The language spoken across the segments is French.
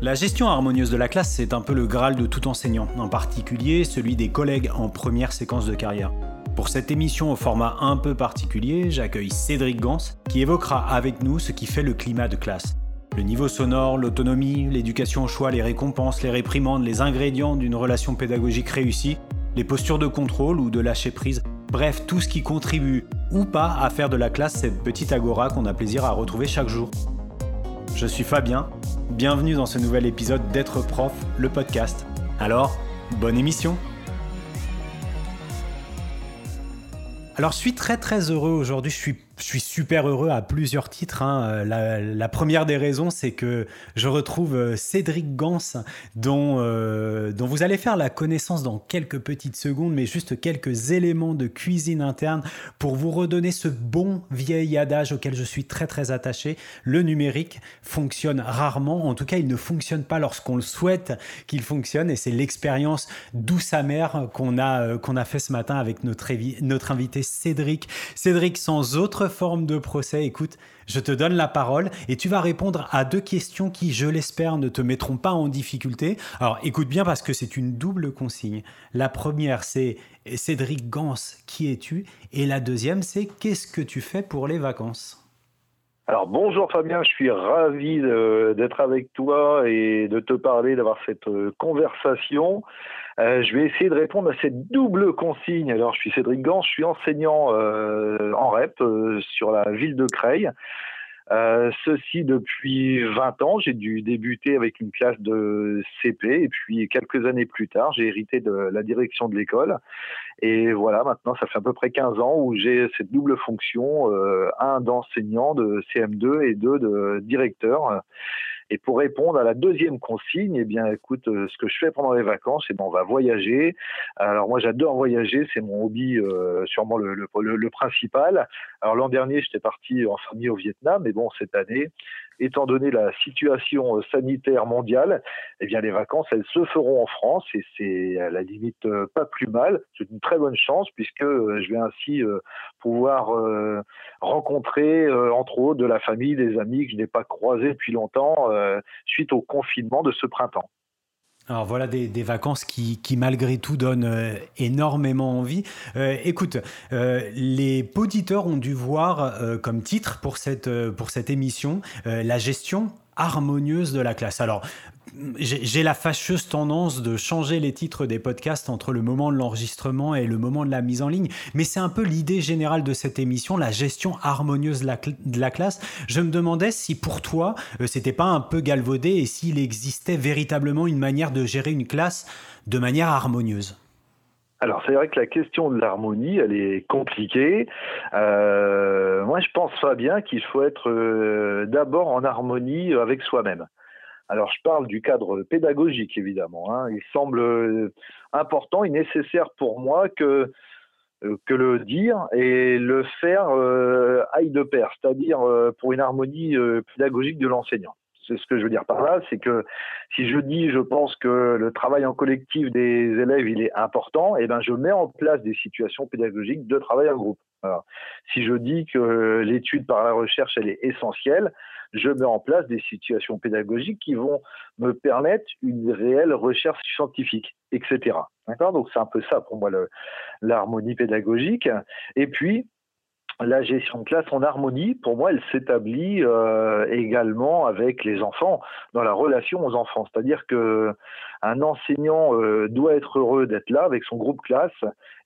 La gestion harmonieuse de la classe, c'est un peu le graal de tout enseignant, en particulier celui des collègues en première séquence de carrière. Pour cette émission au format un peu particulier, j'accueille Cédric Gans, qui évoquera avec nous ce qui fait le climat de classe. Le niveau sonore, l'autonomie, l'éducation au choix, les récompenses, les réprimandes, les ingrédients d'une relation pédagogique réussie, les postures de contrôle ou de lâcher prise, bref, tout ce qui contribue ou pas à faire de la classe cette petite agora qu'on a plaisir à retrouver chaque jour. Je suis Fabien, bienvenue dans ce nouvel épisode d'être prof, le podcast. Alors, bonne émission. Alors je suis très très heureux aujourd'hui, je suis je suis super heureux à plusieurs titres. Hein. La, première des raisons, c'est que je retrouve euh, Cédric Gans, dont, euh, dont vous allez faire la connaissance dans quelques petites secondes, mais juste quelques éléments de cuisine interne pour vous redonner ce bon vieil adage auquel je suis très très attaché. Le numérique fonctionne rarement, en tout cas il ne fonctionne pas lorsqu'on le souhaite qu'il fonctionne, et c'est l'expérience douce amère qu'on a, euh, qu'on a fait ce matin avec notre, notre invité Cédric. Cédric, sans autre forme de procès. Écoute, je te donne la parole et tu vas répondre à deux questions qui, je l'espère, ne te mettront pas en difficulté. Alors écoute bien parce que c'est une double consigne. La première, c'est Cédric Gans, qui es-tu? Et la deuxième, c'est qu'est-ce que tu fais pour les vacances? Alors bonjour Fabien, je suis ravi d'être avec toi et de te parler, d'avoir cette euh, conversation. Euh, je vais essayer de répondre à cette double consigne. Alors, je suis Cédric Gans, je suis enseignant euh, en REP euh, sur la ville de Creil. ceci depuis 20 ans. J'ai dû débuter avec une classe de CP et puis quelques années plus tard, j'ai hérité de la direction de l'école. Et voilà, maintenant, ça fait à peu près 15 ans où j'ai cette double fonction, un d'enseignant de CM2 et deux de directeur. Et pour répondre à la deuxième consigne, eh bien, écoute, euh, ce que je fais pendant les vacances, eh ben, on va voyager. Alors moi, j'adore voyager, c'est mon hobby, euh, sûrement le, le, le, principal. Alors l'an dernier, j'étais parti en famille au Vietnam, mais bon, cette année, étant donné la situation euh, sanitaire mondiale, eh bien les vacances, elles se feront en France et c'est à la limite euh, pas plus mal. C'est une très bonne chance puisque euh, je vais ainsi pouvoir rencontrer entre autres de la famille, des amis que je n'ai pas croisés depuis longtemps suite au confinement de ce printemps. Alors voilà des, vacances qui, malgré tout donnent euh, énormément envie. Euh, écoute, euh, les auditeurs ont dû voir comme titre pour cette, pour cette émission la gestion harmonieuse de la classe. Alors j'ai la fâcheuse tendance de changer les titres des podcasts entre le moment de l'enregistrement et le moment de la mise en ligne, mais c'est un peu l'idée générale de cette émission, la gestion harmonieuse de la, classe. Je me demandais si pour toi, euh, c'était pas un peu galvaudé et s'il existait véritablement une manière de gérer une classe de manière harmonieuse. Alors c'est vrai que la question de l'harmonie, elle est compliquée. Euh, moi, je pense Fabien qu'il faut être euh, d'abord en harmonie avec soi-même. Alors je parle du cadre pédagogique évidemment. Hein. Il semble euh, important et nécessaire pour moi que euh, que le dire et le faire euh, aille de pair, c'est-à-dire pour une harmonie pédagogique de l'enseignant. C'est ce que je veux dire par là, c'est que si je dis, je pense que le travail en collectif des élèves il est important, et eh ben je mets en place des situations pédagogiques de travail en groupe. Si je dis que l'étude par la recherche elle est essentielle, je mets en place des situations pédagogiques qui vont me permettre une réelle recherche scientifique, etc. D'accord? Donc c'est un peu ça pour moi l'harmonie pédagogique. Et puis la gestion de classe en harmonie, pour moi, elle s'établit euh, également avec les enfants, dans la relation aux enfants. C'est-à-dire que un enseignant euh, doit être heureux d'être là avec son groupe classe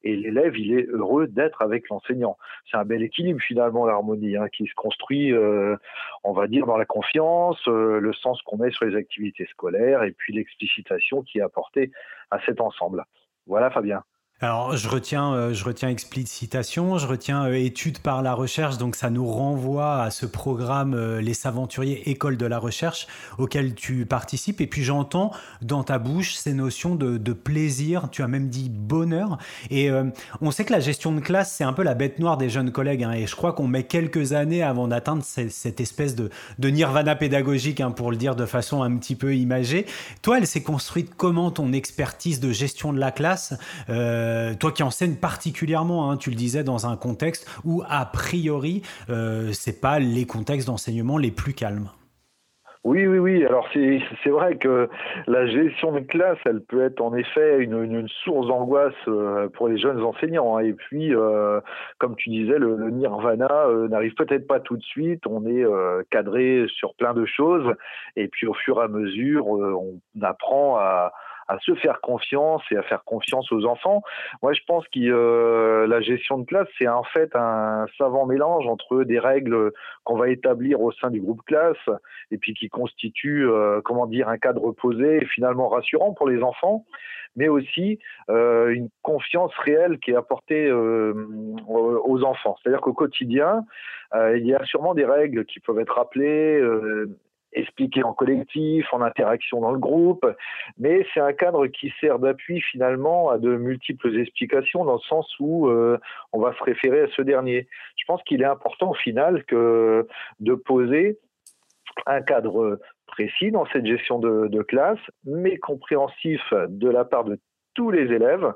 et l'élève, il est heureux d'être avec l'enseignant. C'est un bel équilibre finalement, l'harmonie, hein, qui se construit, euh, on va dire, dans la confiance, le sens qu'on met sur les activités scolaires et puis l'explicitation qui est apportée à cet ensemble. Voilà, Fabien. Alors, je retiens, euh, je retiens explicitation, je retiens euh, étude par la recherche, donc ça nous renvoie à ce programme euh, Les Saventuriers École de la Recherche auquel tu participes. Et puis j'entends dans ta bouche ces notions de, plaisir, tu as même dit bonheur. Et on sait que la gestion de classe, c'est un peu la bête noire des jeunes collègues. Hein, et je crois qu'on met quelques années avant d'atteindre cette, espèce de, nirvana pédagogique, hein, pour le dire de façon un petit peu imagée. Toi, elle s'est construite comment ton expertise de gestion de la classe? Euh, toi qui enseignes particulièrement, hein, tu le disais, dans un contexte où a priori, euh, c'est pas les contextes d'enseignement les plus calmes. Oui, oui, oui. Alors c'est vrai que la gestion de classe, elle peut être en effet une, source d'angoisse euh, pour les jeunes enseignants. Hein. Et puis, euh, comme tu disais, le, nirvana n'arrive peut-être pas tout de suite. On est cadré sur plein de choses. Et puis, au fur et à mesure, on apprend à, à se faire confiance et à faire confiance aux enfants. Moi, je pense que euh, la gestion de classe, c'est en fait un savant mélange entre des règles qu'on va établir au sein du groupe classe et puis qui constituent, euh, comment dire, un cadre posé et finalement rassurant pour les enfants, mais aussi euh, une confiance réelle qui est apportée aux enfants. C'est-à-dire qu'au quotidien, il y a sûrement des règles qui peuvent être rappelées expliquer en collectif, en interaction dans le groupe, mais c'est un cadre qui sert d'appui finalement à de multiples explications dans le sens où euh, on va se référer à ce dernier. Je pense qu'il est important au final que de poser un cadre précis dans cette gestion de classe, mais compréhensif de la part de tous les élèves,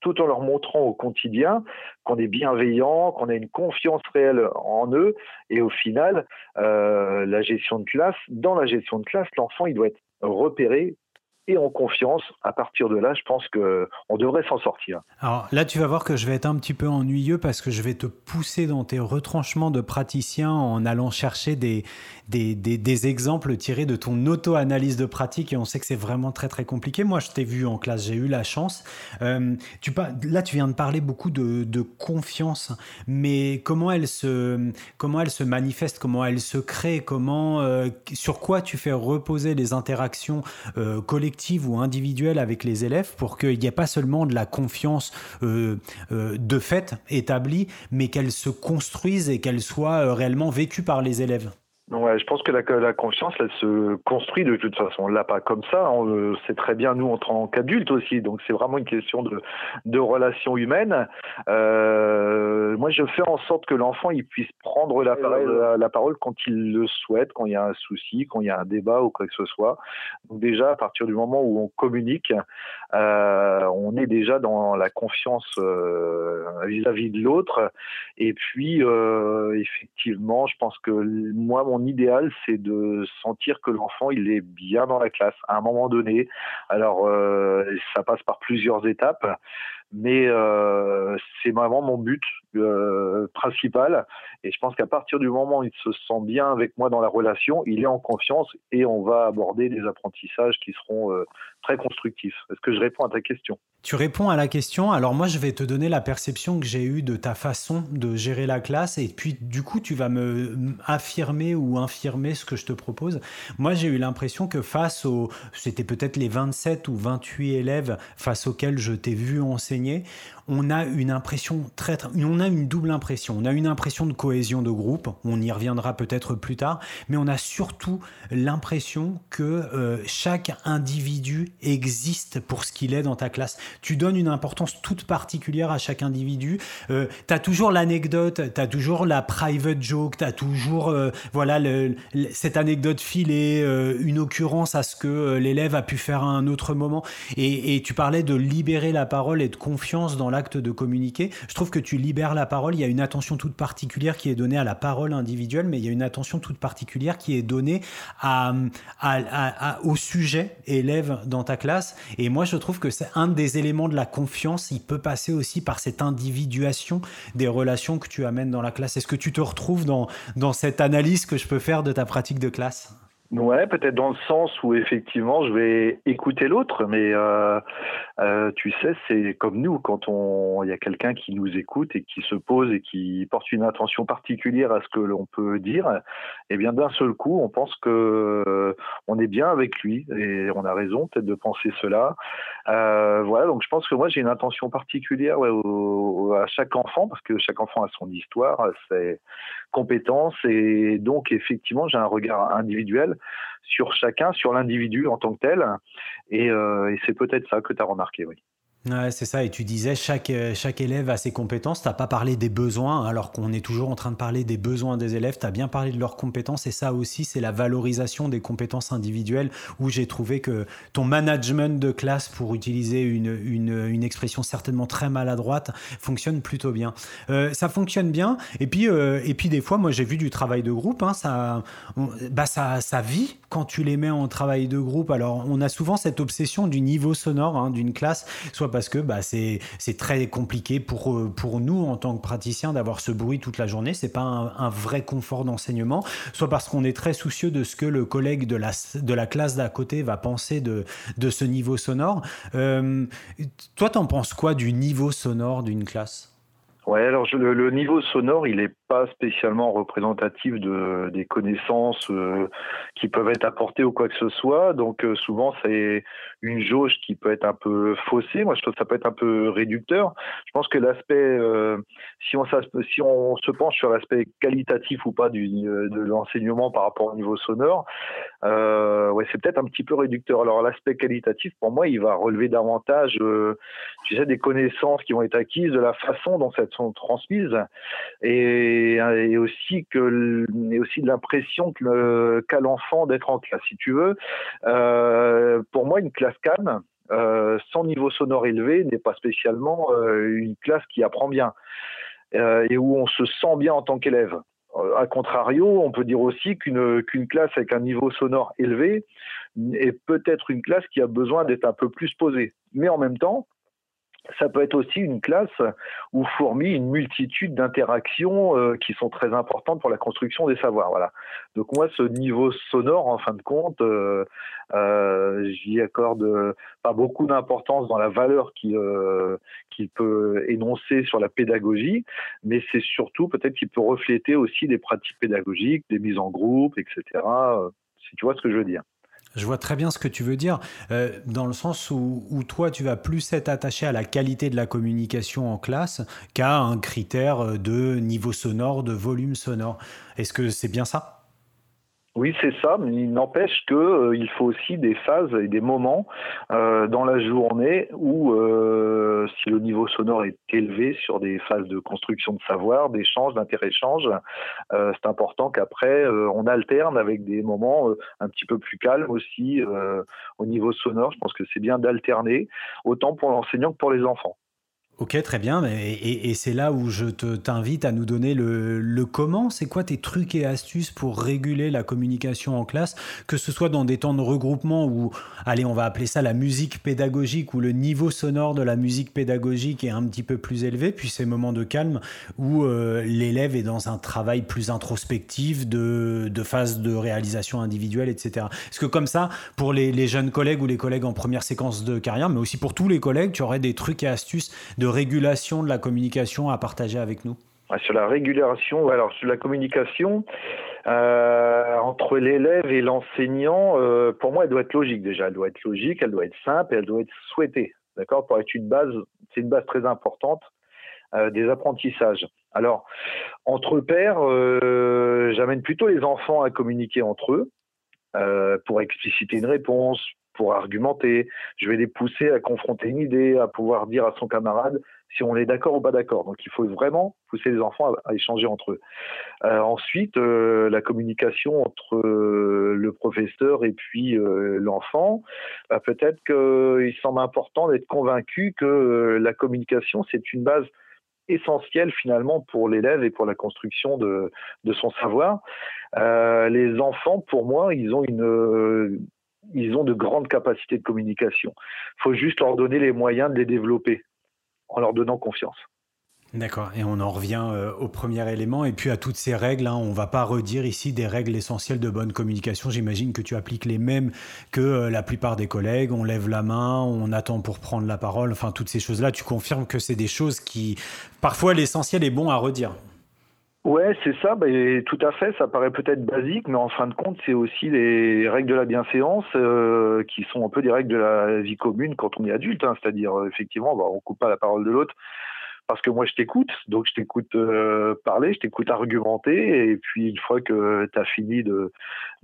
tout en leur montrant au quotidien qu'on est bienveillant, qu'on a une confiance réelle en eux. Et au final, euh, la gestion de classe, dans la gestion de classe, l'enfant, il doit être repéré en confiance. À partir de là, je pense que on devrait s'en sortir. Alors là, tu vas voir que je vais être un petit peu ennuyeux parce que je vais te pousser dans tes retranchements de praticien en allant chercher des, des, des, exemples tirés de ton auto-analyse de pratique et on sait que c'est vraiment très très compliqué. Moi, je t'ai vu en classe, j'ai eu la chance. Euh, tu, là, tu viens de parler beaucoup de, de, confiance, mais comment elle se, comment elle se manifeste, comment elle se crée, comment, euh, sur quoi tu fais reposer les interactions euh, collectives ou individuelle avec les élèves pour qu'il n'y ait pas seulement de la confiance euh, euh, de fait établie, mais qu'elle se construise et qu'elle soit euh, réellement vécue par les élèves. Ouais, je pense que la, la, confiance, elle se construit de toute façon. On l'a pas comme ça. On sait très bien nous en tant qu'adultes aussi. Donc c'est vraiment une question de, de relation humaine. Euh, moi, je fais en sorte que l'enfant il puisse prendre la parole, la, parole quand il le souhaite, quand il y a un souci, quand il y a un débat ou quoi que ce soit. Donc déjà, à partir du moment où on communique, euh, on est déjà dans la confiance euh, vis-à-vis de l'autre. Et puis, euh, effectivement, je pense que moi, mon idéal, c'est de sentir que l'enfant, il est bien dans la classe à un moment donné. Alors, euh, ça passe par plusieurs étapes, mais euh, c'est vraiment mon but euh, principal. Et je pense qu'à partir du moment où il se sent bien avec moi dans la relation, il est en confiance et on va aborder des apprentissages qui seront très constructifs. Est-ce que je réponds à ta question? Tu réponds à la question, alors moi je vais te donner la perception que j'ai eue de ta façon de gérer la classe et puis du coup tu vas me affirmer ou infirmer ce que je te propose. Moi j'ai eu l'impression que face aux, c'était peut-être les 27 ou 28 élèves face auxquels je t'ai vu enseigner, enseigner on a une impression très, on a une double impression. On a une impression de cohésion de groupe, on y reviendra peut-être plus tard, mais on a surtout l'impression que euh, chaque individu existe pour ce qu'il est dans ta classe. Tu donnes une importance toute particulière à chaque individu. Euh, tu as toujours l'anecdote, tu as toujours la private joke, tu as toujours euh, voilà cette anecdote filée, une occurrence à ce que l'élève a pu faire à un autre moment. Et, et tu parlais de libérer la parole et de confiance dans la de communiquer. Je trouve que tu libères la parole. Il y a une attention toute particulière qui est donnée à la parole individuelle, mais il y a une attention toute particulière qui est donnée à, au sujet élève dans ta classe. Et moi, je trouve que c'est un des éléments de la confiance. Il peut passer aussi par cette individuation des relations que tu amènes dans la classe. Est-ce que tu te retrouves dans, dans cette analyse que je peux faire de ta pratique de classe? Ouais, peut-être dans le sens où effectivement je vais écouter l'autre, mais euh, euh, tu sais, c'est comme nous quand on, il y a quelqu'un qui nous écoute et qui se pose et qui porte une attention particulière à ce que l'on peut dire. Et eh bien d'un seul coup, on pense que euh, on est bien avec lui et on a raison peut-être de penser cela. Euh, voilà, donc je pense que moi j'ai une attention particulière à chaque enfant parce que chaque enfant a son histoire, ses compétences et donc effectivement j'ai un regard individuel sur chacun, sur l'individu en tant que tel. Et, euh, c'est peut-être ça que tu as remarqué, oui. Ouais, c'est ça. Et tu disais, chaque, euh, chaque élève a ses compétences. Tu n'as pas parlé des besoins, alors qu'on est toujours en train de parler des besoins des élèves. Tu as bien parlé de leurs compétences. Et ça aussi, c'est la valorisation des compétences individuelles, où j'ai trouvé que ton management de classe, pour utiliser une, une, expression certainement très maladroite, fonctionne plutôt bien. Euh, ça fonctionne bien. Et puis, euh, et puis des fois, moi, j'ai vu du travail de groupe. Hein, ça, bah, ça, ça vit quand tu les mets en travail de groupe. Alors, on a souvent cette obsession du niveau sonore hein, d'une classe, parce que bah, c'est très compliqué pour, euh, pour nous en tant que praticiens d'avoir ce bruit toute la journée. C'est pas un, vrai confort d'enseignement, soit parce qu'on est très soucieux de ce que le collègue de la, de la classe d'à côté va penser de, de ce niveau sonore. Euh, toi, t'en penses quoi du niveau sonore d'une classe? Ouais, alors le, niveau sonore, il n'est pas spécialement représentatif de, des connaissances euh, qui peuvent être apportées ou quoi que ce soit. Donc souvent, c'est une jauge qui peut être un peu faussée. Moi, je trouve que ça peut être un peu réducteur. Je pense que l'aspect, euh, si, on, si on se penche sur l'aspect qualitatif ou pas du, de l'enseignement par rapport au niveau sonore, euh, ouais, c'est peut-être un petit peu réducteur. Alors, l'aspect qualitatif, pour moi, il va relever davantage, euh, tu sais, des connaissances qui vont être acquises, de la façon dont elles sont transmises, et, et aussi que, et aussi l'impression qu'a l'enfant d'être en classe. Si tu veux, euh, pour moi, une classe classe euh, sans niveau sonore élevé n'est pas spécialement euh, une classe qui apprend bien et où on se sent bien en tant qu'élève. A contrario, on peut dire aussi qu'une qu'une classe avec un niveau sonore élevé est peut-être une classe qui a besoin d'être un peu plus posée. Mais en même temps, ça peut être aussi une classe où fourmille une multitude d'interactions euh, qui sont très importantes pour la construction des savoirs. Voilà. Donc moi, ce niveau sonore, en fin de compte, euh, euh, j'y accorde pas beaucoup d'importance dans la valeur qu'il peut énoncer sur la pédagogie, mais c'est surtout peut-être qu'il peut refléter aussi des pratiques pédagogiques, des mises en groupe, etc. si tu vois ce que je veux dire. Je vois très bien ce que tu veux dire, euh, dans le sens où, où, toi, tu vas plus être attaché à la qualité de la communication en classe qu'à un critère de niveau sonore, de volume sonore. Est-ce que c'est bien ça? Oui, c'est ça, mais il n'empêche qu'il euh, faut aussi des phases et des moments euh, dans la journée où, euh, si le niveau sonore est élevé sur des phases de construction de savoir, d'échange, d'inter-échange, c'est important qu'après, on alterne avec des moments un petit peu plus calmes aussi au niveau sonore. Je pense que c'est bien d'alterner, autant pour l'enseignant que pour les enfants. Ok, très bien. Et, c'est là où je t'invite à nous donner le, comment. C'est quoi tes trucs et astuces pour réguler la communication en classe, que ce soit dans des temps de regroupement où, allez, on va appeler ça la musique pédagogique, où le niveau sonore de la musique pédagogique est un petit peu plus élevé, puis ces moments de calme où euh, l'élève est dans un travail plus introspectif, de, de phase de réalisation individuelle, etc. Est-ce que comme ça, pour les, les jeunes collègues ou les collègues en première séquence de carrière, mais aussi pour tous les collègues, tu aurais des trucs et astuces de régulation de la communication à partager avec nous Sur la régulation, alors sur la communication, euh, entre l'élève et l'enseignant, euh, pour moi, elle doit être logique déjà. Elle doit être logique, elle doit être simple, elle doit être souhaitée. D'accord? Pour être une base, c'est une base très importante euh, des apprentissages. Alors, entre pairs, j'amène plutôt les enfants à communiquer entre eux pour expliciter une réponse, pour argumenter, je vais les pousser à confronter une idée, à pouvoir dire à son camarade si on est d'accord ou pas d'accord. Donc il faut vraiment pousser les enfants à, échanger entre eux. Euh, ensuite, euh, la communication entre euh, le professeur et puis l'enfant, bah, peut-être qu'il semble important d'être convaincu que la communication, c'est une base essentielle finalement pour l'élève et pour la construction de, de son savoir. les enfants, pour moi, ils ont une ils ont de grandes capacités de communication. Il faut juste leur donner les moyens de les développer en leur donnant confiance. D'accord, et on en revient euh, au premier élément, et puis à toutes ces règles, hein, on ne va pas redire ici des règles essentielles de bonne communication, j'imagine que tu appliques les mêmes que euh, la plupart des collègues, on lève la main, on attend pour prendre la parole, enfin toutes ces choses-là, tu confirmes que c'est des choses qui, parfois l'essentiel est bon à redire. Ouais, c'est ça, bah, tout à fait. Ça paraît peut-être basique, mais en fin de compte, c'est aussi les règles de la bienséance euh, qui sont un peu des règles de la vie commune quand on est adulte. Hein. C'est-à-dire, euh, effectivement, bah, on coupe pas la parole de l'autre parce que moi je t'écoute, donc je t'écoute euh, parler, je t'écoute argumenter, et puis une fois que tu as fini de,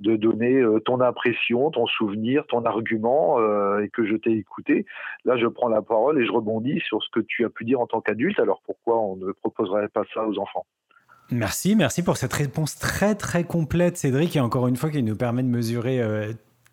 de donner euh, ton impression, ton souvenir, ton argument, euh, et que je t'ai écouté, là je prends la parole et je rebondis sur ce que tu as pu dire en tant qu'adulte, alors pourquoi on ne proposerait pas ça aux enfants? Merci, merci pour cette réponse très très complète, Cédric, et encore une fois qui nous permet de mesurer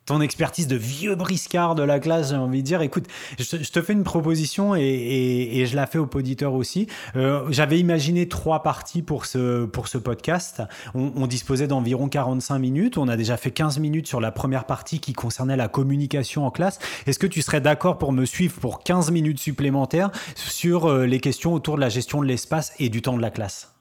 ton expertise de vieux briscard de la classe, j'ai envie de dire. Écoute, je, te fais une proposition et, je la fais aux auditeurs aussi. Euh, j'avais imaginé trois parties pour ce, pour ce podcast. On, disposait d'environ 45 minutes. On a déjà fait 15 minutes sur la première partie qui concernait la communication en classe. Est-ce que tu serais d'accord pour me suivre pour 15 minutes supplémentaires sur euh, les questions autour de la gestion de l'espace et du temps de la classe?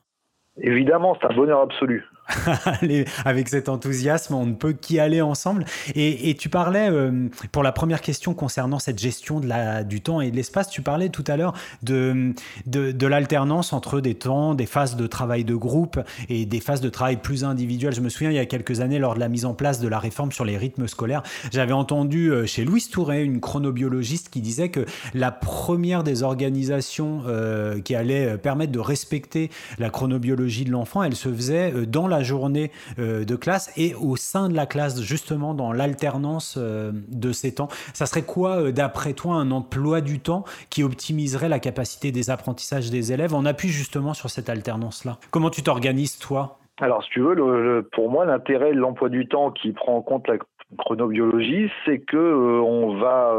Évidemment, c'est un bonheur absolu. avec cet enthousiasme, on ne peut qu'y aller ensemble. Et, tu parlais, euh, pour la première question concernant cette gestion de la, du temps et de l'espace, tu parlais tout à l'heure de, de, l'alternance entre des temps, des phases de travail de groupe et des phases de travail plus individuelles. Je me souviens, il y a quelques années, lors de la mise en place de la réforme sur les rythmes scolaires, j'avais entendu euh, chez Louise Touré, une chronobiologiste, qui disait que la première des organisations euh, qui allait permettre de respecter la chronobiologie de l'enfant, elle se faisait dans la journée euh, de classe et au sein de la classe, justement dans l'alternance euh, de ces temps. Ça serait quoi, euh, d'après toi, un emploi du temps qui optimiserait la capacité des apprentissages des élèves? En appui justement sur cette alternance-là Comment tu t'organises, toi? Alors, si tu veux, pour moi, l'intérêt de l'emploi du temps qui prend en compte la chronobiologie, c'est que on va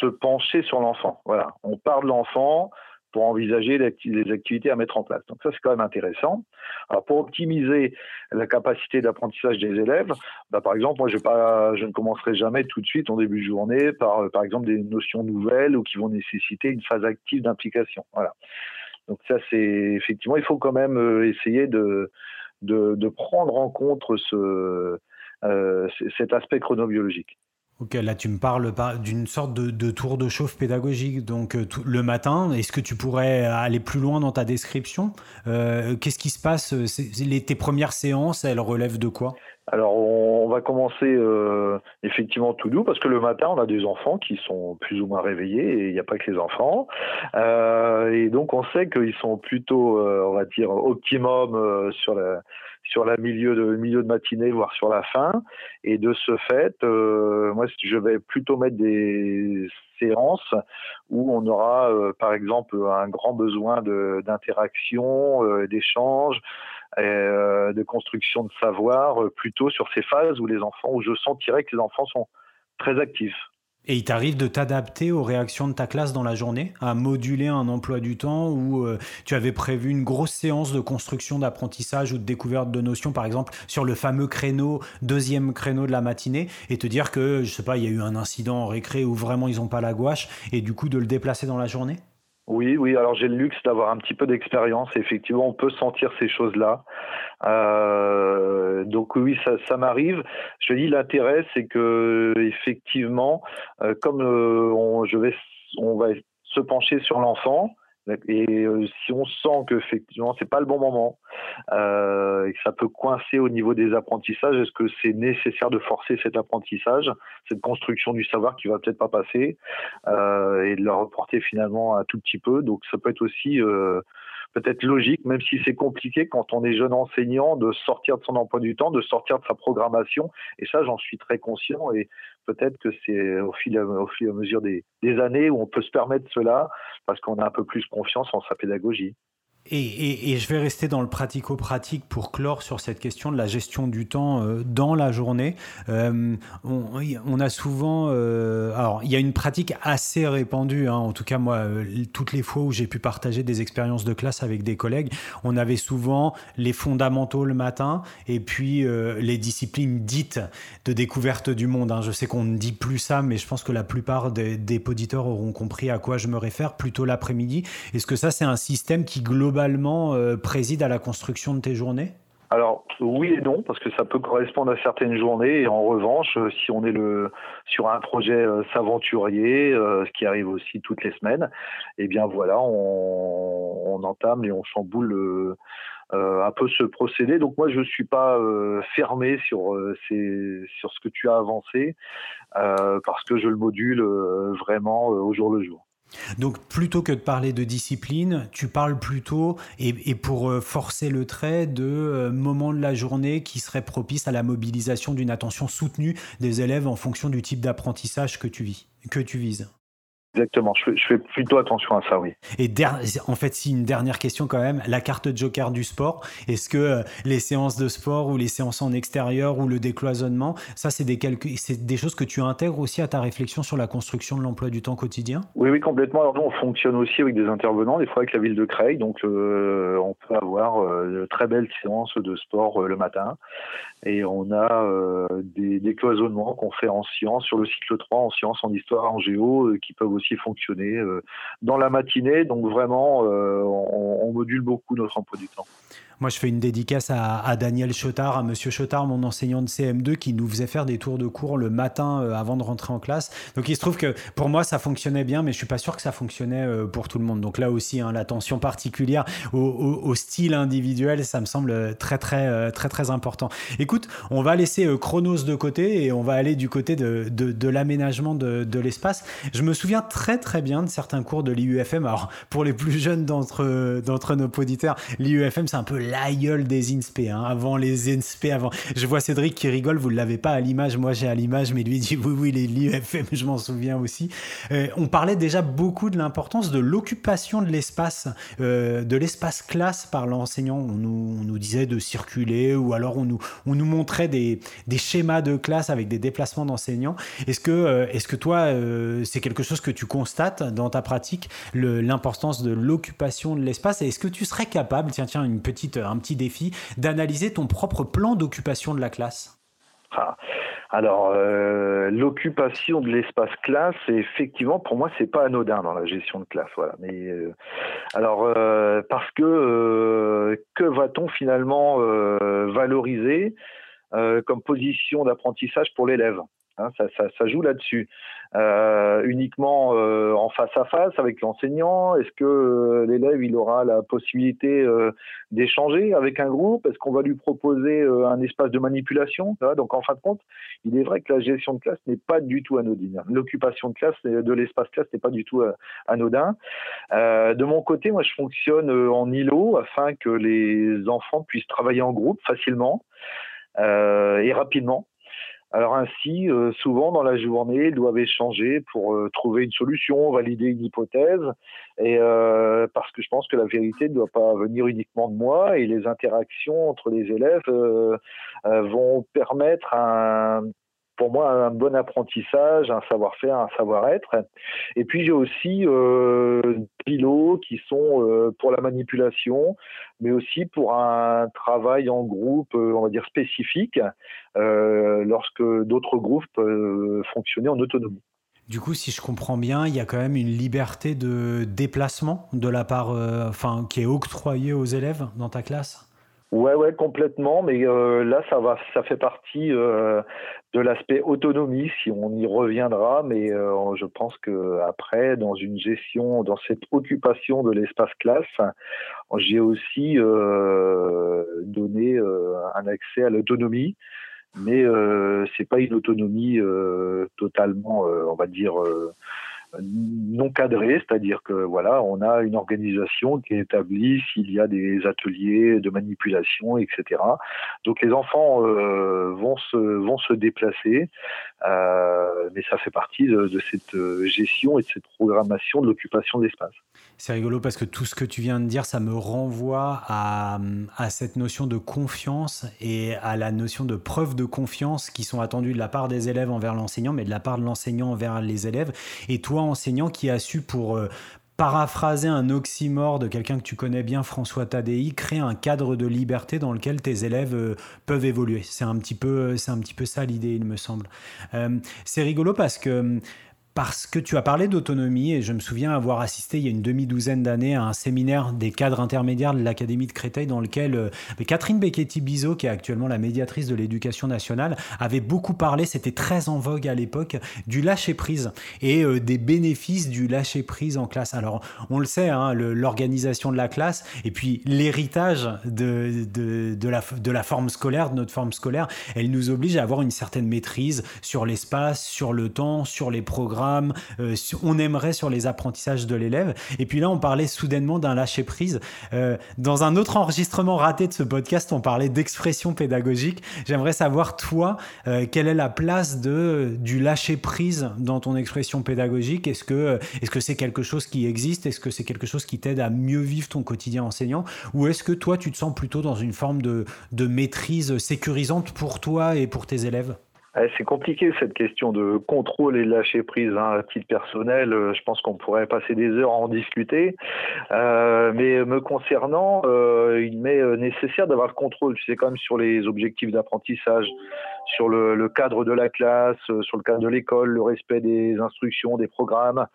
se pencher sur l'enfant. Voilà, on part de l'enfant, pour envisager les activités à mettre en place. Donc ça, c'est quand même intéressant. Alors pour optimiser la capacité d'apprentissage des élèves, bah, par exemple, moi, je, ne commencerai jamais tout de suite en début de journée par, par exemple, des notions nouvelles ou qui vont nécessiter une phase active d'implication. Voilà. Donc ça, c'est effectivement, il faut quand même euh, essayer de, de, prendre en compte ce, euh, cet aspect chronobiologique. Ok, là tu me parles d'une sorte de, tour de chauffe pédagogique. Donc euh, le matin, est-ce que tu pourrais aller plus loin dans ta description? Euh, Qu'est-ce qui se passe? Tes premières séances, elles relèvent de quoi? Alors on, va commencer euh, effectivement tout doux parce que le matin on a des enfants qui sont plus ou moins réveillés et il n'y a pas que les enfants et donc on sait qu'ils sont plutôt on va dire optimum sur la sur la milieu de milieu de matinée, voire sur la fin. Et de ce fait, euh, moi, je vais plutôt mettre des où on aura, euh, par exemple, un grand besoin d'interaction, euh, d'échange, de construction de savoir, plutôt sur ces phases où les enfants, où je sentirais que les enfants sont très actifs. Et il t'arrive de t'adapter aux réactions de ta classe dans la journée, à moduler un emploi du temps où euh, tu avais prévu une grosse séance de construction d'apprentissage ou de découverte de notions, par exemple, sur le fameux créneau, deuxième créneau de la matinée, et te dire que, je sais pas, il y a eu un incident en récré où vraiment ils n'ont pas la gouache, et du coup de le déplacer dans la journée? Oui, oui. Alors j'ai le luxe d'avoir un petit peu d'expérience. Effectivement, on peut sentir ces choses-là. Euh, donc oui, ça, ça m'arrive. Je dis l'intérêt, c'est que effectivement, euh, comme euh, on, je vais, on va se pencher sur l'enfant, et euh, si on sent que effectivement c'est pas le bon moment euh, et que ça peut coincer au niveau des apprentissages, est-ce que c'est nécessaire de forcer cet apprentissage, cette construction du savoir qui va peut-être pas passer euh, et de la reporter finalement un tout petit peu? Donc ça peut être aussi euh, peut-être logique, même si c'est compliqué quand on est jeune enseignant, de sortir de son emploi du temps, de sortir de sa programmation. Et ça, j'en suis très conscient. Et peut-être que c'est au fil, au fil et à mesure des, des années où on peut se permettre cela, parce qu'on a un peu plus confiance en sa pédagogie. Et, je vais rester dans le pratico-pratique pour clore sur cette question de la gestion du temps euh, dans la journée. Euh, on, a souvent, euh, alors il y a une pratique assez répandue, hein. en tout cas moi, toutes les fois où j'ai pu partager des expériences de classe avec des collègues, on avait souvent les fondamentaux le matin et puis les disciplines dites de découverte du monde. Hein. Je sais qu'on ne dit plus ça, mais je pense que la plupart des, des auditeurs auront compris à quoi je me réfère, plutôt l'après-midi. Est-ce que ça c'est un système qui globalement globalement euh, préside à la construction de tes journées? Alors oui et non, parce que ça peut correspondre à certaines journées. Et en revanche, euh, si on est le, sur un projet euh, s'aventurier, ce qui arrive aussi toutes les semaines, eh bien voilà, on, entame et on chamboule un peu ce procédé. Donc moi, je ne suis pas fermé sur, ce que tu as avancé, parce que je le module vraiment au jour le jour. Donc plutôt que de parler de discipline, tu parles plutôt, et, pour euh, forcer le trait, de euh, moments de la journée qui seraient propices à la mobilisation d'une attention soutenue des élèves en fonction du type d'apprentissage que tu vis, que tu vises. Exactement, je fais, plutôt attention à ça, oui. Et en fait, si une dernière question quand même, la carte joker du sport, est-ce que euh, les séances de sport ou les séances en extérieur ou le décloisonnement, ça c'est des, c'est des choses que tu intègres aussi à ta réflexion sur la construction de l'emploi du temps quotidien? Oui, oui, complètement. Alors nous, on fonctionne aussi avec des intervenants, des fois avec la ville de Creil, donc euh, on peut avoir euh, de très belles séances de sport le matin et on a des décloisonnements qu'on fait en sciences, sur le cycle 3, en sciences, en histoire, en géo, qui peuvent aussi aussi fonctionner euh, dans la matinée. Donc vraiment, euh, on, on module beaucoup notre emploi du temps. Moi, je fais une dédicace à, Daniel Chotard, à Monsieur Chotard, mon enseignant de CM2, qui nous faisait faire des tours de cours le matin euh, avant de rentrer en classe. Donc, il se trouve que pour moi, ça fonctionnait bien, mais je suis pas sûr que ça fonctionnait euh, pour tout le monde. Donc là aussi, hein, l'attention particulière au, style individuel, ça me semble très, très, euh, très, très important. Écoute, on va laisser Chronos de côté et on va aller du côté de, l'aménagement de, l'espace. Je me souviens très, très bien de certains cours de l'IUFM. Alors, pour les plus jeunes d'entre, d'entre nos auditeurs, l'IUFM, c'est un peu l'aïeul des INSPE, hein, avant les INSPE, avant. Je vois Cédric qui rigole, vous ne l'avez pas à l'image, moi j'ai à l'image, mais lui dit oui, oui, les l'IUFM, je m'en souviens aussi. Euh, on parlait déjà beaucoup de l'importance de l'occupation de l'espace, euh, de l'espace classe par l'enseignant. On nous, disait de circuler ou alors on nous, on nous montrait des, des schémas de classe avec des déplacements d'enseignants. Est-ce que, euh, est-ce que toi, c'est quelque chose que tu constates dans ta pratique, l'importance de l'occupation de l'espace? Est-ce que tu serais capable, tiens, tiens, une petite un petit défi, d'analyser ton propre plan d'occupation de la classe ah. Alors, euh, l'occupation de l'espace classe, effectivement, pour moi, c'est pas anodin dans la gestion de classe. Voilà. Mais euh, alors, euh, parce que que va-t-on finalement valoriser comme position d'apprentissage pour l'élève? Hein, ça, joue là-dessus. Euh, uniquement euh, en face à face avec l'enseignant Est-ce que euh, l'élève il aura la possibilité d'échanger avec un groupe? Est-ce qu'on va lui proposer un espace de manipulation? Donc en fin de compte, il est vrai que la gestion de classe n'est pas du tout anodine. L'occupation de classe, de l'espace classe n'est pas du tout anodin. de mon côté, moi je fonctionne en îlot afin que les enfants puissent travailler en groupe facilement et rapidement. Alors ainsi, euh, souvent dans la journée, ils doivent échanger pour euh, trouver une solution, valider une hypothèse, et euh, parce que je pense que la vérité ne doit pas venir uniquement de moi, et les interactions entre les élèves vont permettre un pour moi un bon apprentissage, un savoir-faire, un savoir-être. Et puis j'ai aussi euh, pilots qui sont euh, pour la manipulation, mais aussi pour un travail en groupe, euh, on va dire spécifique, euh, lorsque d'autres groupes peuvent fonctionner en autonomie. Du coup, si je comprends bien, il y a quand même une liberté de déplacement de la part, enfin, qui est octroyée aux élèves dans ta classe? Ouais, ouais, complètement. Mais euh, là, ça va, ça fait partie euh, de l'aspect autonomie, si on y reviendra. Mais euh, je pense que après, dans une gestion, dans cette occupation de l'espace classe, j'ai aussi donné un accès à l'autonomie. Mais c'est pas une autonomie totalement, on va dire non cadré, c'est-à-dire que voilà, on a une organisation qui est établie s'il y a des ateliers de manipulation, etc. Donc les enfants euh, vont se vont se déplacer, euh, mais ça fait partie de, cette euh, gestion et de cette programmation de l'occupation de l'espace. C'est rigolo parce que tout ce que tu viens de dire, ça me renvoie à, à cette notion de confiance et à la notion de preuve de confiance qui sont attendues de la part des élèves envers l'enseignant, mais de la part de l'enseignant envers les élèves. Et toi, enseignant qui a su pour euh, paraphraser un oxymore de quelqu'un que tu connais bien, François Tadei, créer un cadre de liberté dans lequel tes élèves euh, peuvent évoluer. C'est un petit peu, c'est un petit peu ça l'idée, il me semble. Euh, c'est rigolo parce que parce que tu as parlé d'autonomie et je me souviens avoir assisté il y a une demi-douzaine d'années à un séminaire des cadres intermédiaires de l'Académie de Créteil dans lequel euh, Catherine Becchetti-Bizot, qui est actuellement la médiatrice de l'éducation nationale, avait beaucoup parlé, c'était très en vogue à l'époque, du lâcher-prise et euh, des bénéfices du lâcher-prise en classe. Alors, on le sait, hein, l'organisation de la classe et puis l'héritage de, la, de la forme scolaire, de notre forme scolaire, elle nous oblige à avoir une certaine maîtrise sur l'espace, sur le temps, sur les programmes programme, on aimerait sur les apprentissages de l'élève. Et puis là, on parlait soudainement d'un lâcher prise. dans un autre enregistrement raté de ce podcast, on parlait d'expression pédagogique. J'aimerais savoir toi, quelle est la place de du lâcher prise dans ton expression pédagogique? Est-ce que est-ce que c'est quelque chose qui existe? Est-ce que c'est quelque chose qui t'aide à mieux vivre ton quotidien enseignant? Ou est-ce que toi, tu te sens plutôt dans une forme de, de maîtrise sécurisante pour toi et pour tes élèves? C'est compliqué cette question de contrôle et de lâcher prise. Hein. À titre personnel, euh, je pense qu'on pourrait passer des heures à en discuter. Euh, mais me concernant, euh, il m'est nécessaire d'avoir le contrôle. Tu sais quand même sur les objectifs d'apprentissage, sur le, le, cadre de la classe, sur le cadre de l'école, le respect des instructions, des programmes.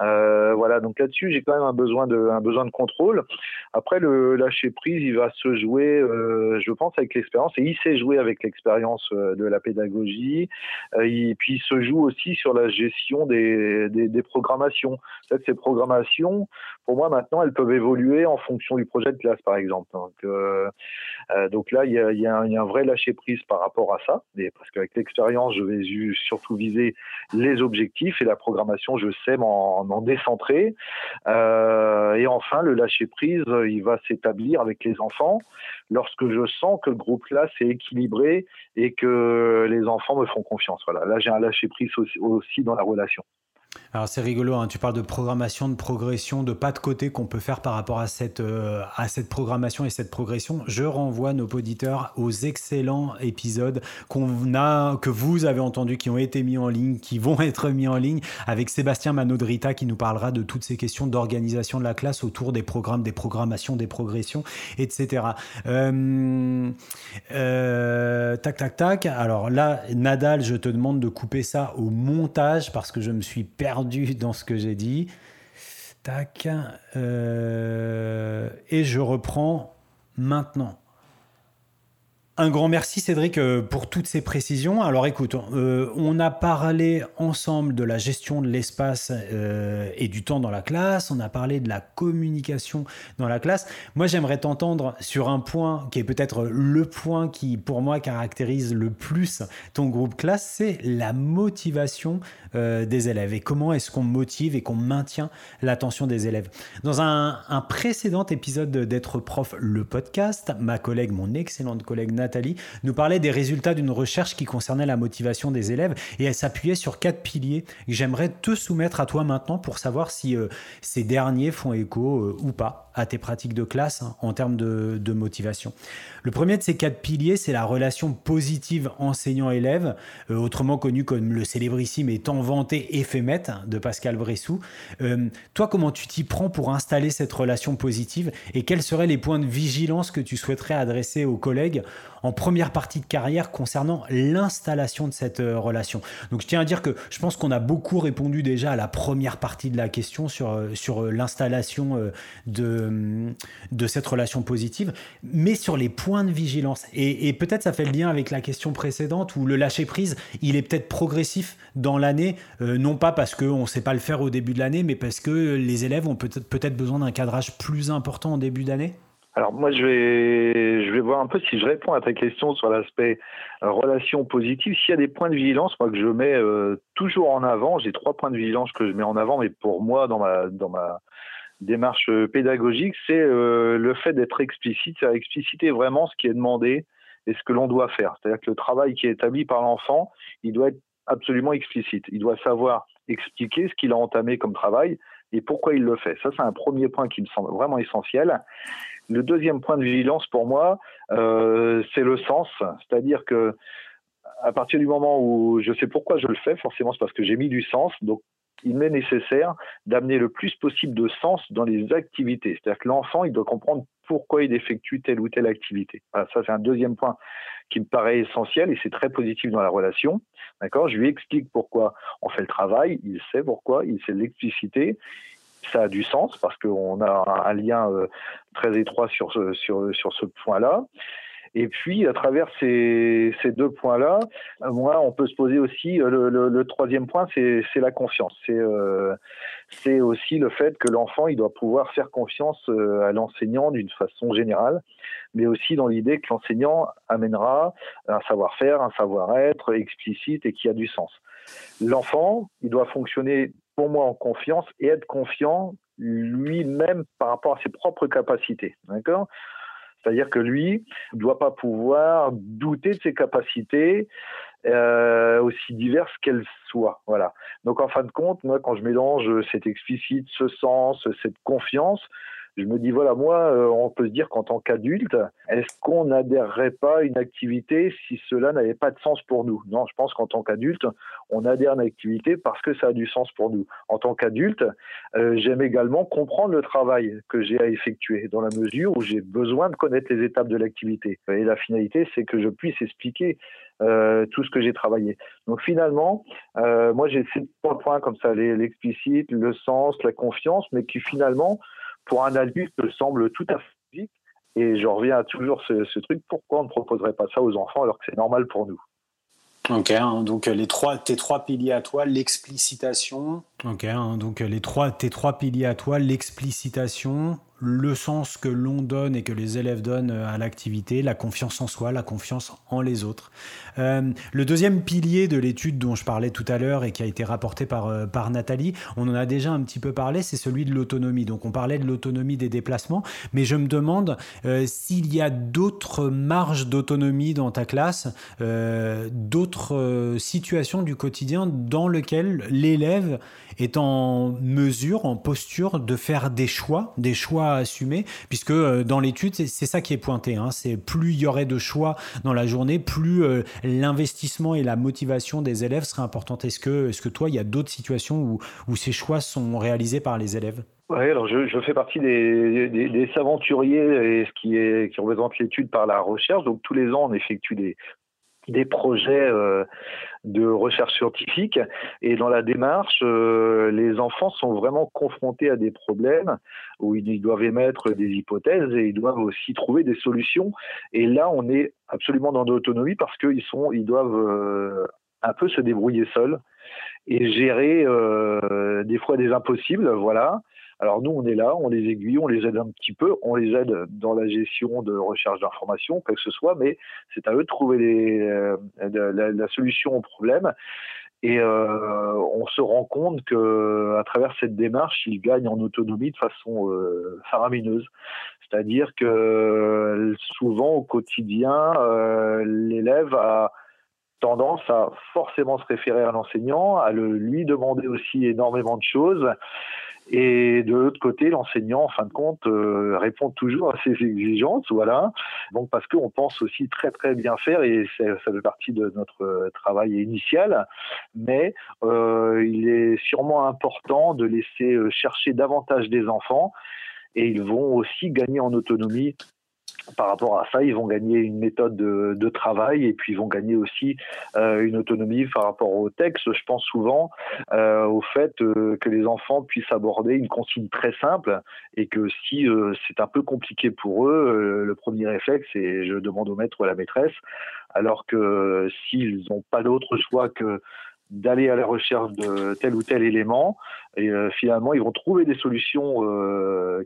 Euh, voilà, donc là-dessus, j'ai quand même un besoin de, un besoin de contrôle. Après, le lâcher prise, il va se jouer, euh, je pense, avec l'expérience, et il s'est joué avec l'expérience euh, de la pédagogie. et puis, il se joue aussi sur la gestion des, des, programmations. Ces programmations, pour moi, maintenant, elles peuvent évoluer en fonction du projet de classe, par exemple. Donc, donc là, il y, a, y a un, vrai lâcher prise par rapport à ça, parce qu'avec l'expérience, je vais surtout viser les objectifs et la programmation, je sais m'en en décentré. Euh, et enfin, le lâcher prise, il va s'établir avec les enfants lorsque je sens que le groupe là c'est équilibré et que les enfants me font confiance. Voilà, là j'ai un lâcher prise aussi dans la relation. Alors c'est rigolo, hein. tu parles de programmation, de progression, de pas de côté qu'on peut faire par rapport à cette, euh, à cette programmation et cette progression. Je renvoie nos auditeurs aux excellents épisodes qu'on a, que vous avez entendus, qui ont été mis en ligne, qui vont être mis en ligne, avec Sébastien Manodrita qui nous parlera de toutes ces questions d'organisation de la classe autour des programmes, des programmations, des progressions, etc. Euh, euh, tac, tac, tac. Alors là, Nadal, je te demande de couper ça au montage parce que je me suis perdu dans ce que j'ai dit. Tac. Euh, et je reprends maintenant. Un grand merci Cédric euh, pour toutes ces précisions. Alors écoute, euh, on a parlé ensemble de la gestion de l'espace euh, et du temps dans la classe, on a parlé de la communication dans la classe. Moi j'aimerais t'entendre sur un point qui est peut-être le point qui pour moi caractérise le plus ton groupe classe, c'est la motivation des élèves et comment est-ce qu'on motive et qu'on maintient l'attention des élèves? Dans un, précédent épisode d'être prof, le podcast, ma collègue, mon excellente collègue Nathalie, Nathalie, nous parlait des résultats d'une recherche qui concernait la motivation des élèves et elle s'appuyait sur quatre piliers. J'aimerais te soumettre à toi maintenant pour savoir si euh, ces derniers font écho euh, ou pas à tes pratiques de classe hein, en termes de, motivation. Le premier de ces quatre piliers, c'est la relation positive enseignant-élève, euh, autrement connu comme le célébrissime et tant vanté effet de Pascal Bressou. toi, comment tu t'y prends pour installer cette relation positive et quels seraient les points de vigilance que tu souhaiterais adresser aux collègues en première partie de carrière concernant l'installation de cette euh, relation? Donc je tiens à dire que je pense qu'on a beaucoup répondu déjà à la première partie de la question sur, euh, sur euh, l'installation de, de cette relation positive, mais sur les points de vigilance. Et, peut-être ça fait le lien avec la question précédente où le lâcher-prise, il est peut-être progressif dans l'année, non pas parce qu'on ne sait pas le faire au début de l'année, mais parce que les élèves ont peut-être peut besoin d'un cadrage plus important en début d'année alors moi, je vais, je vais voir un peu si je réponds à ta question sur l'aspect euh, relation positive. S'il y a des points de vigilance, moi que je mets euh, toujours en avant, j'ai trois points de vigilance que je mets en avant, mais pour moi, dans ma, dans ma démarche euh, pédagogique, c'est le fait d'être explicite, c'est expliciter vraiment ce qui est demandé et ce que l'on doit faire. C'est-à-dire que le travail qui est établi par l'enfant, il doit être absolument explicite. Il doit savoir expliquer ce qu'il a entamé comme travail et pourquoi il le fait. Ça, c'est un premier point qui me semble vraiment essentiel. Le deuxième point de vigilance pour moi, euh, c'est le sens, c'est-à-dire que à partir du moment où je sais pourquoi je le fais, forcément c'est parce que j'ai mis du sens, donc il m'est nécessaire d'amener le plus possible de sens dans les activités. C'est-à-dire que l'enfant, il doit comprendre pourquoi il effectue telle ou telle activité. ça, c'est un deuxième point qui me paraît essentiel et c'est très positif dans la relation. D'accord? Je lui explique pourquoi on fait le travail, il sait pourquoi, il sait l'expliciter ça a du sens parce qu'on a un lien euh, très étroit sur sur, sur ce point-là. Et puis, à travers ces, deux points-là, euh, moi, on peut se poser aussi, euh, le, troisième point, c'est la confiance. C'est euh, aussi le fait que l'enfant, il doit pouvoir faire confiance à l'enseignant d'une façon générale, mais aussi dans l'idée que l'enseignant amènera un savoir-faire, un savoir-être explicite et qui a du sens. L'enfant, il doit fonctionner pour moi en confiance et être confiant lui-même par rapport à ses propres capacités. D'accord? C'est-à-dire que lui ne doit pas pouvoir douter de ses capacités, euh, aussi diverses qu'elles soient. Voilà. Donc en fin de compte, moi, quand je mélange cet explicite, ce sens, cette confiance, je me dis voilà moi euh, on peut se dire qu'en tant qu'adulte est-ce qu'on n'adhérerait pas à une activité si cela n'avait pas de sens pour nous? Non je pense qu'en tant qu'adulte on adhère à une activité parce que ça a du sens pour nous. En tant qu'adulte euh, j'aime également comprendre le travail que j'ai à effectuer dans la mesure où j'ai besoin de connaître les étapes de l'activité. Et la finalité c'est que je puisse expliquer euh, tout ce que j'ai travaillé. Donc finalement, moi j'ai ces trois points comme ça, l'explicite, le sens, la confiance, mais qui finalement pour un adulte semble tout à fait logique. Et je reviens à toujours ce, ce truc, pourquoi on ne proposerait pas ça aux enfants alors que c'est normal pour nous? Ok, hein, donc les trois, tes trois piliers à toi, l'explicitation. Ok, hein, donc les trois, tes trois piliers à toi, l'explicitation, le sens que l'on donne et que les élèves donnent à l'activité, la confiance en soi, la confiance en les autres. Euh, le deuxième pilier de l'étude dont je parlais tout à l'heure et qui a été rapporté par, euh, par Nathalie, on en a déjà un petit peu parlé, c'est celui de l'autonomie. Donc on parlait de l'autonomie des déplacements, mais je me demande euh, s'il y a d'autres marges d'autonomie dans ta classe, d'autres situations du quotidien dans lesquelles l'élève est en mesure, en posture de faire des choix, des choix assumés, puisque dans l'étude, c'est ça qui est pointé. Hein. c'est plus il y aurait de choix dans la journée, plus l'investissement et la motivation des élèves serait importante. Est-ce que, est-ce que toi, il y a d'autres situations où, où ces choix sont réalisés par les élèves? Oui, alors je, fais partie des, des, des et ce qui, est, qui représente l'étude par la recherche. Donc tous les ans, on effectue des, des projets euh, de recherche scientifique. Et dans la démarche, euh, les enfants sont vraiment confrontés à des problèmes où ils doivent émettre des hypothèses et ils doivent aussi trouver des solutions. Et là, on est absolument dans l'autonomie parce qu'ils sont, ils doivent euh, un peu se débrouiller seuls et gérer des fois des impossibles, voilà. Alors nous, on est là, on les aiguille, on les aide un petit peu, on les aide dans la gestion de recherche d'informations, quoi que ce soit, mais c'est à eux de trouver euh, la, solution au problème. Et euh, on se rend compte que à travers cette démarche, ils gagnent en autonomie de façon euh, faramineuse. C'est-à-dire que souvent au quotidien, l'élève a tendance à forcément se référer à l'enseignant, à le, lui demander aussi énormément de choses. Et de l'autre côté, l'enseignant, en fin de compte, euh, répond toujours à ses exigences, voilà. Donc parce qu'on pense aussi très très bien faire et ça fait partie de notre travail initial. Mais euh, il est sûrement important de laisser euh, chercher davantage des enfants et ils vont aussi gagner en autonomie par rapport à ça, ils vont gagner une méthode de, travail et puis ils vont gagner aussi euh, une autonomie par rapport au texte. Je pense souvent euh, au fait euh, que les enfants puissent aborder une consigne très simple et que si c'est un peu compliqué pour eux, le premier réflexe c'est je demande au maître ou à la maîtresse, alors que s'ils n'ont pas d'autre choix que d'aller à la recherche de tel ou tel élément, et finalement ils vont trouver des solutions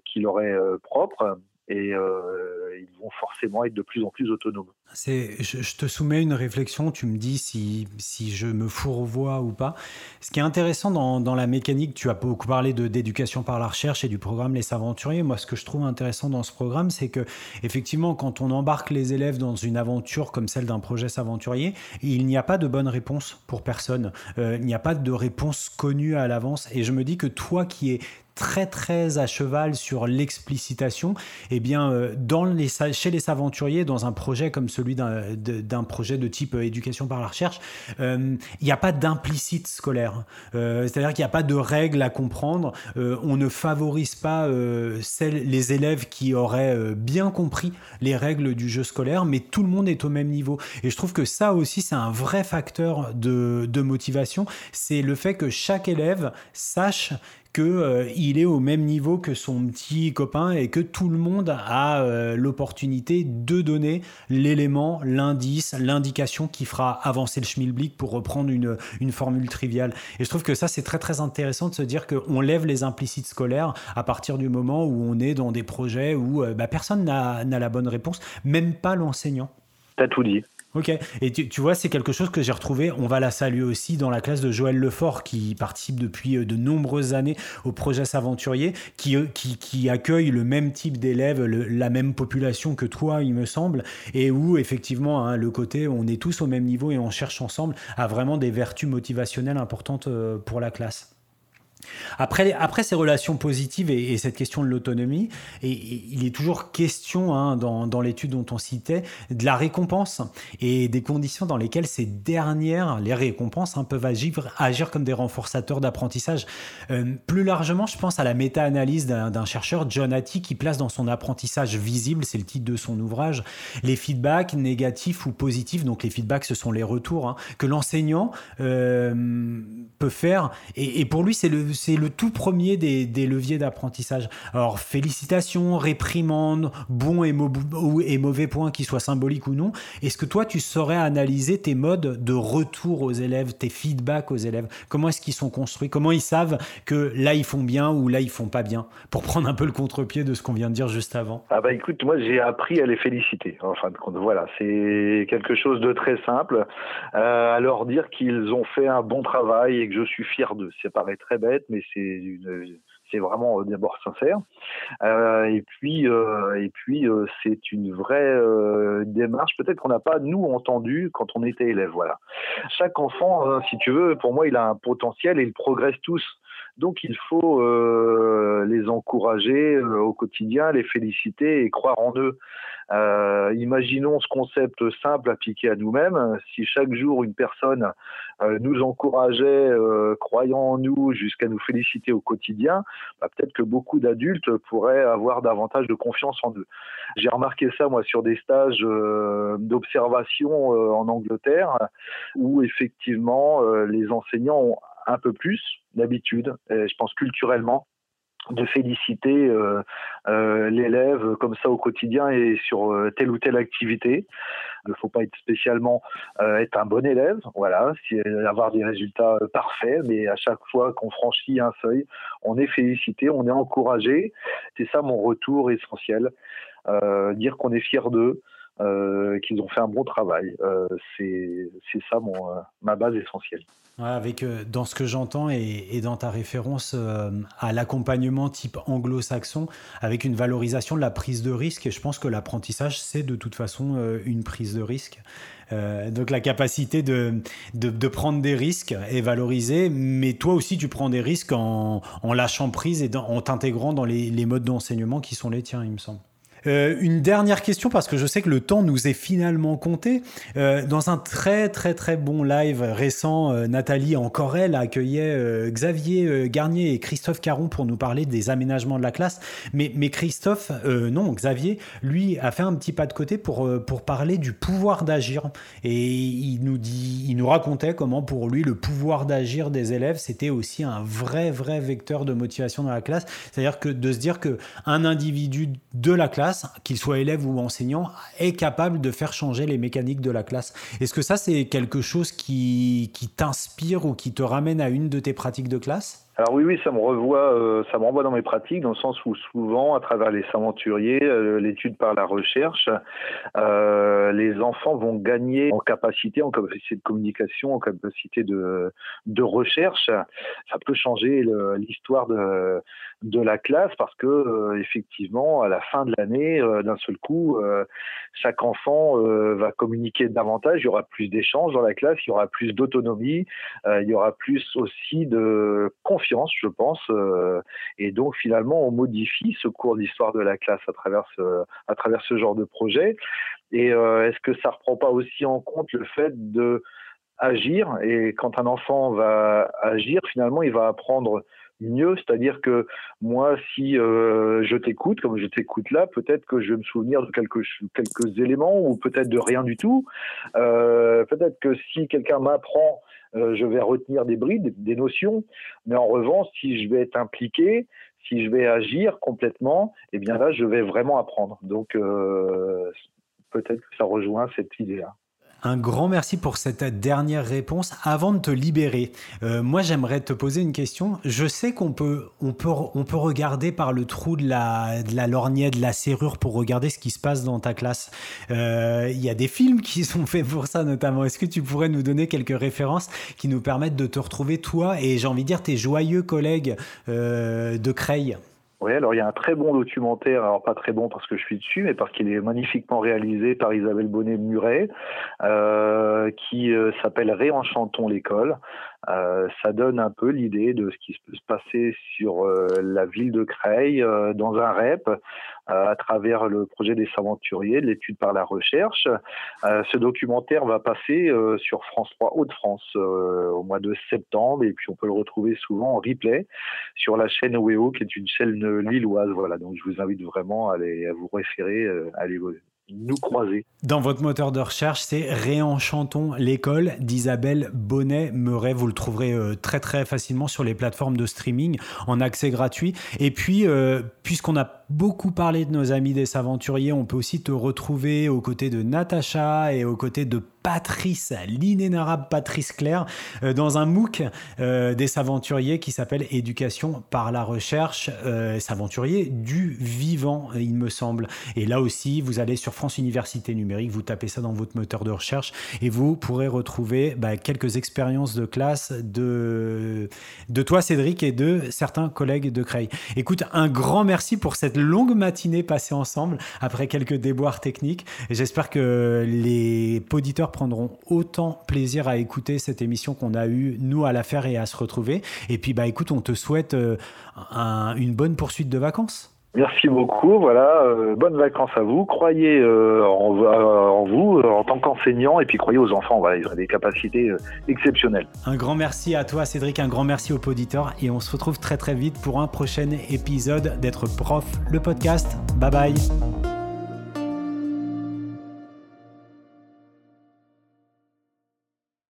qui leur est propres et euh, ils vont forcément être de plus en plus autonomes. Je, te soumets une réflexion, tu me dis si, si je me fourvoie ou pas. Ce qui est intéressant dans, dans la mécanique, tu as beaucoup parlé de, d'éducation par la recherche et du programme Les Aventuriers. Moi, ce que je trouve intéressant dans ce programme, c'est que effectivement, quand on embarque les élèves dans une aventure comme celle d'un projet s'aventurier, il n'y a pas de bonne réponse pour personne. Euh, il n'y a pas de réponse connue à l'avance. Et je me dis que toi qui es très très à cheval sur l'explicitation, eh bien euh, chez les aventuriers, dans un projet comme celui d'un projet de type euh, éducation par la recherche, euh, il n'y a pas d'implicite scolaire. C'est-à-dire qu'il n'y a pas de règles à comprendre. on ne favorise pas celles, les élèves qui auraient bien compris les règles du jeu scolaire, mais tout le monde est au même niveau. Et je trouve que ça aussi, c'est un vrai facteur de, de motivation. C'est le fait que chaque élève sache qu'il euh, est au même niveau que son petit copain et que tout le monde a euh, l'opportunité de donner l'élément, l'indice, l'indication qui fera avancer le schmilblick pour reprendre une, une formule triviale. Et je trouve que ça, c'est très très intéressant de se dire qu'on lève les implicites scolaires à partir du moment où on est dans des projets où euh, bah, personne n'a la bonne réponse, même pas l'enseignant. T'as tout dit. Ok, et tu, vois, c'est quelque chose que j'ai retrouvé, on va la saluer aussi dans la classe de Joël Lefort, qui participe depuis euh, de nombreuses années au projet S'aventurier, qui, euh, qui, qui, accueille le même type d'élèves, la même population que toi, il me semble, et où effectivement, hein, le côté, on est tous au même niveau et on cherche ensemble, a vraiment des vertus motivationnelles importantes euh, pour la classe. Après, ces relations positives et, cette question de l'autonomie, il est toujours question hein, dans, l'étude dont on citait de la récompense et des conditions dans lesquelles ces dernières, les récompenses, hein, peuvent agir, comme des renforçateurs d'apprentissage. Euh, plus largement, je pense à la méta-analyse d'un chercheur, John Hattie, qui place dans son apprentissage visible, c'est le titre de son ouvrage, les feedbacks négatifs ou positifs. Donc les feedbacks, ce sont les retours hein, que l'enseignant euh, peut faire. Et pour lui, c'est le c'est le tout premier des, leviers d'apprentissage. Alors, félicitations, réprimandes, bons et, mauvais points, qu'ils soient symboliques ou non. Est-ce que toi, tu saurais analyser tes modes de retour aux élèves, tes feedbacks aux élèves? Comment est-ce qu'ils sont construits? Comment ils savent que là, ils font bien ou là, ils font pas bien? Pour prendre un peu le contre-pied de ce qu'on vient de dire juste avant. Ah bah écoute, moi, j'ai appris à les féliciter. En voilà, c'est quelque chose de très simple. Euh, à leur dire qu'ils ont fait un bon travail et que je suis fier d'eux. Ça paraît très bête, mais c'est vraiment euh, d'abord sincère. Euh, et puis, euh, et puis c'est une vraie démarche, peut-être qu'on n'a pas, nous, entendu quand on était élève. Voilà. Chaque enfant, si tu veux, pour moi, il a un potentiel et ils progressent tous. Donc il faut les encourager au quotidien, les féliciter et croire en eux. Euh, imaginons ce concept simple appliqué à nous-mêmes. Si chaque jour une personne euh, nous encourageait, euh, croyant en nous, jusqu'à nous féliciter au quotidien, bah, peut-être que beaucoup d'adultes pourraient avoir davantage de confiance en eux. J'ai remarqué ça moi sur des stages d'observation en Angleterre, où effectivement les enseignants ont un peu plus d'habitude, je pense culturellement, de féliciter euh, euh, l'élève comme ça au quotidien et sur euh, telle ou telle activité. Il ne faut pas être spécialement être un bon élève, voilà, avoir des résultats parfaits, mais à chaque fois qu'on franchit un seuil, on est félicité, on est encouragé. C'est ça mon retour essentiel, dire qu'on est fier d'eux. Qu'ils ont fait un bon travail. c'est ça mon, ma base essentielle avec euh, dans ce que j'entends et, dans ta référence euh, à l'accompagnement type anglo-saxon, avec une valorisation de la prise de risque. Et je pense que l'apprentissage, c'est de toute façon euh, une prise de risque. donc la capacité de, de, prendre des risques est valorisée, mais toi aussi tu prends des risques en, lâchant prise et en t'intégrant dans les modes d'enseignement qui sont les tiens, il me semble. Euh, une dernière question parce que je sais que le temps nous est finalement compté. Euh, dans un très très très bon live récent, euh, Nathalie encore elle accueillait Xavier Garnier et Christophe Caron pour nous parler des aménagements de la classe. Mais, Christophe, non, Xavier, lui a fait un petit pas de côté pour, pour parler du pouvoir d'agir. Et il nous, dit, il nous racontait comment pour lui le pouvoir d'agir des élèves, c'était aussi un vrai vrai vecteur de motivation dans la classe. C'est-à-dire que de se dire que un individu de la classe qu'il soit élève ou enseignant, est capable de faire changer les mécaniques de la classe. Est-ce que ça, c'est quelque chose qui, t'inspire ou qui te ramène à une de tes pratiques de classe? Alors oui, oui, ça me revoit, euh, ça me renvoie dans mes pratiques, dans le sens où souvent, à travers les aventuriers, euh, l'étude par la recherche, euh, les enfants vont gagner en capacité, en capacité de communication, en capacité de recherche. Ça peut changer l'histoire de, de la classe parce que euh, effectivement, à la fin de l'année, d'un seul coup, chaque enfant va communiquer davantage. Il y aura plus d'échanges dans la classe, il y aura plus d'autonomie, il y aura plus aussi de confiance je pense. Euh, et donc finalement, on modifie ce cours d'histoire de la classe à travers ce, à travers ce genre de projet. Et euh, est-ce que ça reprend pas aussi en compte le fait de agir? Et quand un enfant va agir, finalement, il va apprendre mieux, c'est-à-dire que moi, si euh, je t'écoute, comme je t'écoute là, peut-être que je vais me souvenir de quelques, quelques éléments ou peut-être de rien du tout. peut-être que si quelqu'un m'apprend euh, je vais retenir des brides, des notions, mais en revanche, si je vais être impliqué, si je vais agir complètement, eh bien là, je vais vraiment apprendre. Donc, euh, peut-être que ça rejoint cette idée-là Un grand merci pour cette dernière réponse. Avant de te libérer, euh, moi j'aimerais te poser une question. Je sais qu'on peut, regarder par le trou de la, de lorgnette, de la serrure pour regarder ce qui se passe dans ta classe. Euh, il y a des films qui sont faits pour ça notamment. Est-ce que tu pourrais nous donner quelques références qui nous permettent de te retrouver toi et j'ai envie de dire tes joyeux collègues euh, de Creil? Oui, alors il y a un très bon documentaire, alors pas très bon parce que je suis dessus, mais parce qu'il est magnifiquement réalisé par Isabelle Bonnet-Muret, euh, qui euh, s'appelle Réenchantons l'école. Euh, ça donne un peu l'idée de ce qui peut se passer sur euh, la ville de Creil euh, dans un REP à travers le projet des aventuriers, de l'étude par la recherche. ce documentaire va passer sur France 3 Hauts-de-France au mois de septembre et puis on peut le retrouver souvent en replay sur la chaîne OEO qui est une chaîne lilloise. Voilà, donc je vous invite vraiment à, aller, à vous référer, à aller Dans votre moteur de recherche, c'est Réenchantons l'école d'Isabelle Bonnet-Meuret. Vous le trouverez euh, très très facilement sur les plateformes de streaming en accès gratuit. Et puis, euh, puisqu'on a beaucoup parlé de nos amis des aventuriers, on peut aussi te retrouver aux côtés de Natacha et aux côtés de Patrice, l'inénarrable Patrice Claire, euh, dans un MOOC euh, des aventuriers qui s'appelle Éducation par la recherche, euh, du vivant, il me semble. Et là aussi, vous allez sur France Université Numérique, vous tapez ça dans votre moteur de recherche et vous pourrez retrouver bah, quelques expériences de classe de, de toi, Cédric, et de certains collègues de Creil. Écoute, un grand merci pour cette longue matinée passée ensemble après quelques déboires techniques. J'espère que les auditeurs prendront autant plaisir à écouter cette émission qu'on a eu nous à la faire et à se retrouver. Et puis bah écoute, on te souhaite euh, une bonne poursuite de vacances. Merci beaucoup. Voilà, euh, bonnes vacances à vous. Croyez euh, en, vous en tant qu'enseignant et puis croyez aux enfants. Voilà, ils ont des capacités exceptionnelles. Un grand merci à toi, Cédric. Un grand merci aux auditeurs et on se retrouve très très vite pour un prochain épisode d'être prof le podcast. Bye bye.